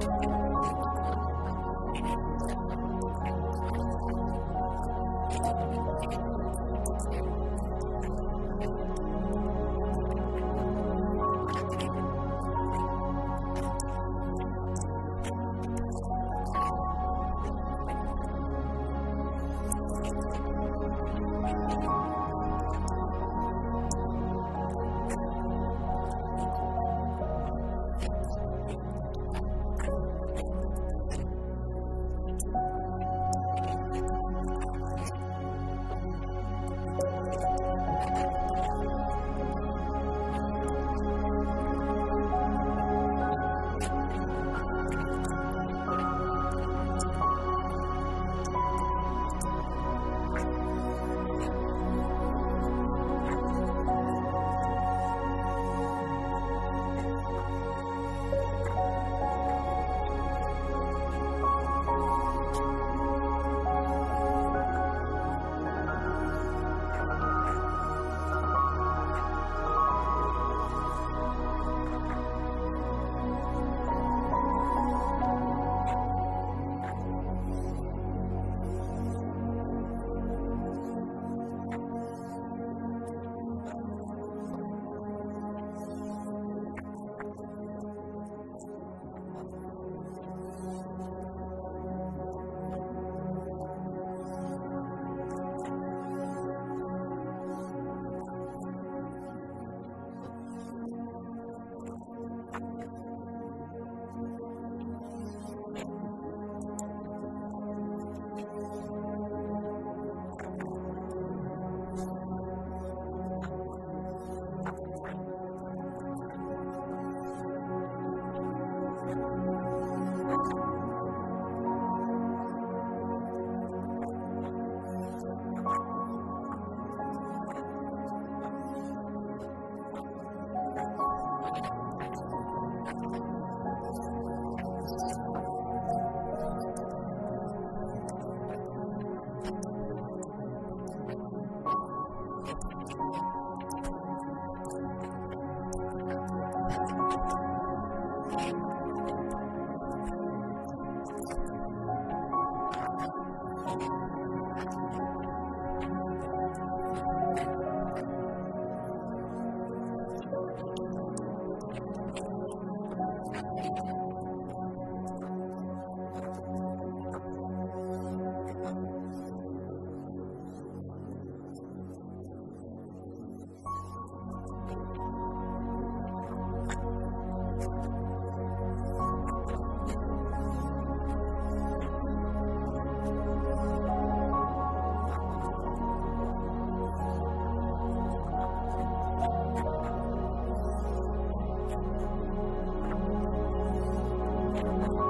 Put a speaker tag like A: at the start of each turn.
A: Thank you. Thank you.